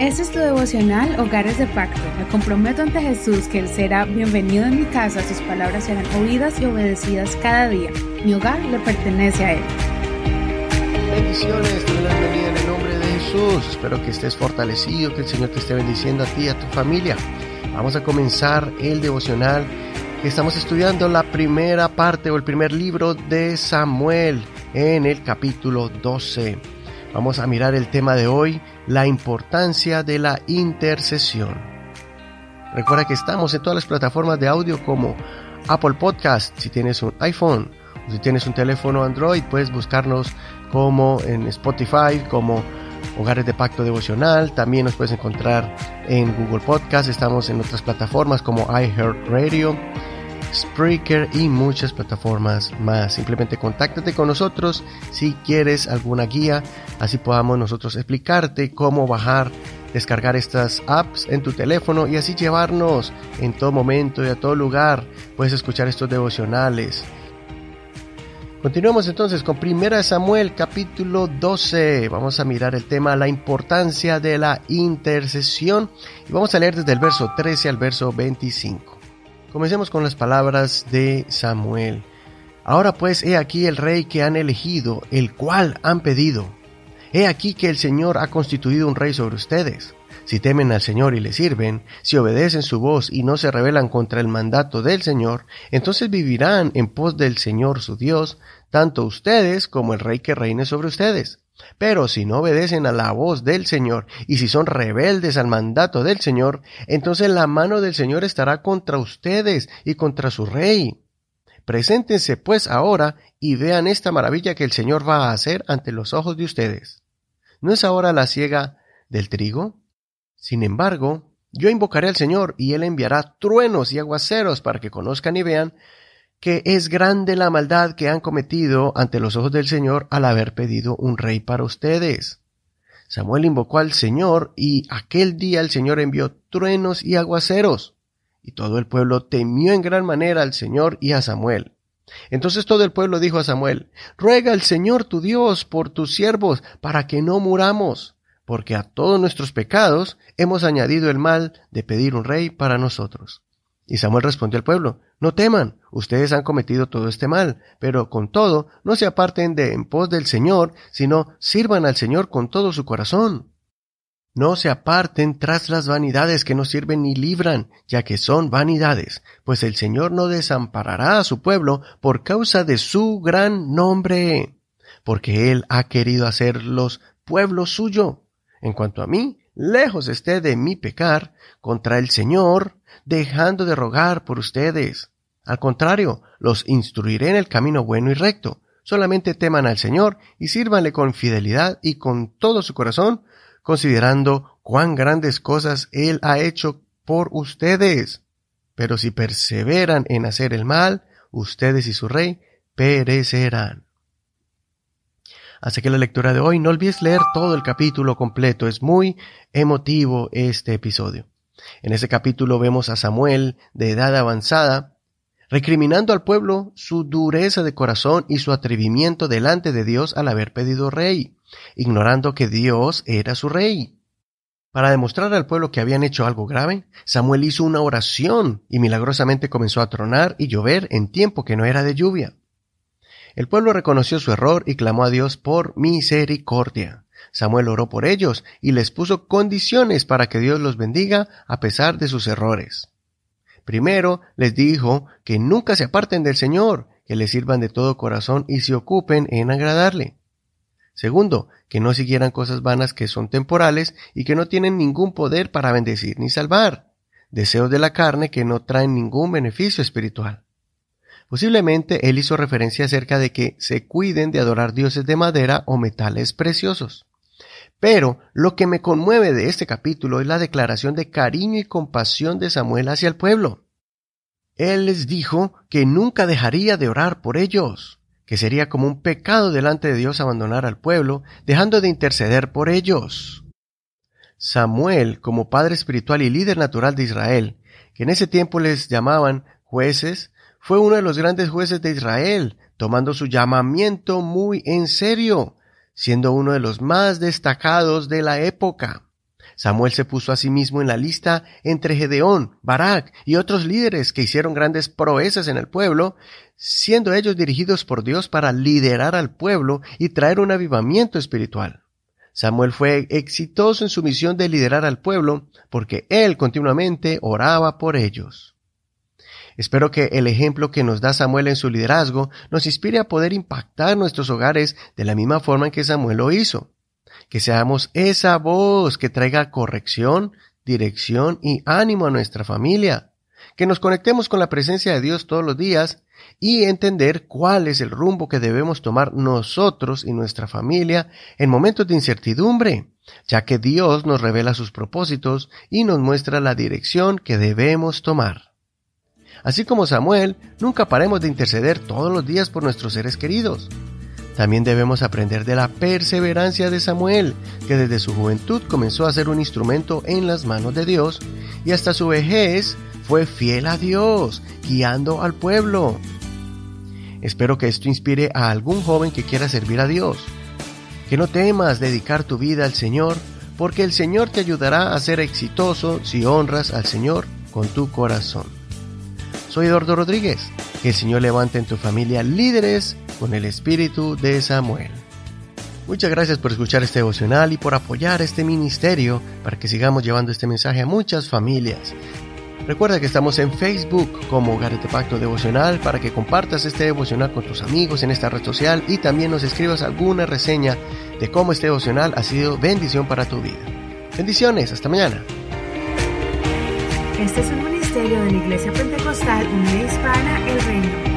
Este es tu devocional Hogares de Pacto. Me comprometo ante Jesús que Él será bienvenido en mi casa, sus palabras serán oídas y obedecidas cada día. Mi hogar le pertenece a Él. Bendiciones, te doy la bienvenida en el nombre de Jesús. Espero que estés fortalecido, que el Señor te esté bendiciendo a ti y a tu familia. Vamos a comenzar el devocional estamos estudiando la primera parte o el primer libro de Samuel en el capítulo 12. Vamos a mirar el tema de hoy, la importancia de la intercesión. Recuerda que estamos en todas las plataformas de audio como Apple Podcast, si tienes un iPhone o si tienes un teléfono Android, puedes buscarnos como en Spotify, como Hogares de Pacto Devocional. También nos puedes encontrar en Google Podcast. Estamos en otras plataformas como iHeartRadio Spreaker y muchas plataformas más. Simplemente contáctate con nosotros si quieres alguna guía, así podamos nosotros explicarte cómo bajar, descargar estas apps en tu teléfono y así llevarnos en todo momento y a todo lugar. Puedes escuchar estos devocionales. Continuamos entonces con 1 Samuel capítulo 12. Vamos a mirar el tema la importancia de la intercesión y vamos a leer desde el verso 13 al verso 25. Comencemos con las palabras de Samuel. Ahora pues he aquí el rey que han elegido, el cual han pedido. He aquí que el Señor ha constituido un rey sobre ustedes. Si temen al Señor y le sirven, si obedecen su voz y no se rebelan contra el mandato del Señor, entonces vivirán en pos del Señor su Dios, tanto ustedes como el rey que reine sobre ustedes. Pero si no obedecen a la voz del Señor y si son rebeldes al mandato del Señor, entonces la mano del Señor estará contra ustedes y contra su rey. Preséntense pues ahora y vean esta maravilla que el Señor va a hacer ante los ojos de ustedes. ¿No es ahora la siega del trigo? Sin embargo, yo invocaré al Señor y Él enviará truenos y aguaceros para que conozcan y vean que es grande la maldad que han cometido ante los ojos del Señor al haber pedido un rey para ustedes. Samuel invocó al Señor y aquel día el Señor envió truenos y aguaceros. Y todo el pueblo temió en gran manera al Señor y a Samuel. Entonces todo el pueblo dijo a Samuel, Ruega al Señor tu Dios por tus siervos, para que no muramos, porque a todos nuestros pecados hemos añadido el mal de pedir un rey para nosotros. Y Samuel respondió al pueblo, No teman, ustedes han cometido todo este mal, pero con todo, no se aparten de en pos del Señor, sino sirvan al Señor con todo su corazón. No se aparten tras las vanidades que no sirven ni libran, ya que son vanidades, pues el Señor no desamparará a su pueblo por causa de su gran nombre, porque Él ha querido hacerlos pueblo suyo. En cuanto a mí, lejos esté de mí pecar contra el Señor, dejando de rogar por ustedes. Al contrario, los instruiré en el camino bueno y recto. Solamente teman al Señor y sírvanle con fidelidad y con todo su corazón, considerando cuán grandes cosas Él ha hecho por ustedes. Pero si perseveran en hacer el mal, ustedes y su rey perecerán. Así que la lectura de hoy no olvides leer todo el capítulo completo, es muy emotivo este episodio. En ese capítulo vemos a Samuel, de edad avanzada, recriminando al pueblo su dureza de corazón y su atrevimiento delante de Dios al haber pedido rey, ignorando que Dios era su rey. Para demostrar al pueblo que habían hecho algo grave, Samuel hizo una oración y milagrosamente comenzó a tronar y llover en tiempo que no era de lluvia. El pueblo reconoció su error y clamó a Dios por misericordia. Samuel oró por ellos y les puso condiciones para que Dios los bendiga a pesar de sus errores. Primero les dijo que nunca se aparten del Señor, que le sirvan de todo corazón y se ocupen en agradarle. Segundo, que no siguieran cosas vanas que son temporales y que no tienen ningún poder para bendecir ni salvar, deseos de la carne que no traen ningún beneficio espiritual. Posiblemente él hizo referencia acerca de que se cuiden de adorar dioses de madera o metales preciosos. Pero lo que me conmueve de este capítulo es la declaración de cariño y compasión de Samuel hacia el pueblo. Él les dijo que nunca dejaría de orar por ellos, que sería como un pecado delante de Dios abandonar al pueblo, dejando de interceder por ellos. Samuel, como padre espiritual y líder natural de Israel, que en ese tiempo les llamaban jueces, fue uno de los grandes jueces de Israel, tomando su llamamiento muy en serio, siendo uno de los más destacados de la época. Samuel se puso a sí mismo en la lista entre Gedeón, Barak y otros líderes que hicieron grandes proezas en el pueblo, siendo ellos dirigidos por Dios para liderar al pueblo y traer un avivamiento espiritual. Samuel fue exitoso en su misión de liderar al pueblo porque él continuamente oraba por ellos. Espero que el ejemplo que nos da Samuel en su liderazgo nos inspire a poder impactar nuestros hogares de la misma forma en que Samuel lo hizo. Que seamos esa voz que traiga corrección, dirección y ánimo a nuestra familia. Que nos conectemos con la presencia de Dios todos los días y entender cuál es el rumbo que debemos tomar nosotros y nuestra familia en momentos de incertidumbre, ya que Dios nos revela sus propósitos y nos muestra la dirección que debemos tomar. Así como Samuel, nunca paremos de interceder todos los días por nuestros seres queridos. También debemos aprender de la perseverancia de Samuel, que desde su juventud comenzó a ser un instrumento en las manos de Dios y hasta su vejez fue fiel a Dios, guiando al pueblo. Espero que esto inspire a algún joven que quiera servir a Dios. Que no temas dedicar tu vida al Señor, porque el Señor te ayudará a ser exitoso si honras al Señor con tu corazón. Soy Eduardo Rodríguez. Que el Señor levante en tu familia líderes con el espíritu de Samuel. Muchas gracias por escuchar este devocional y por apoyar este ministerio para que sigamos llevando este mensaje a muchas familias. Recuerda que estamos en Facebook como Hogares Pacto Devocional para que compartas este devocional con tus amigos en esta red social y también nos escribas alguna reseña de cómo este devocional ha sido bendición para tu vida. Bendiciones, hasta mañana. Este es de la Iglesia Pentecostal Unida Hispana El Reino.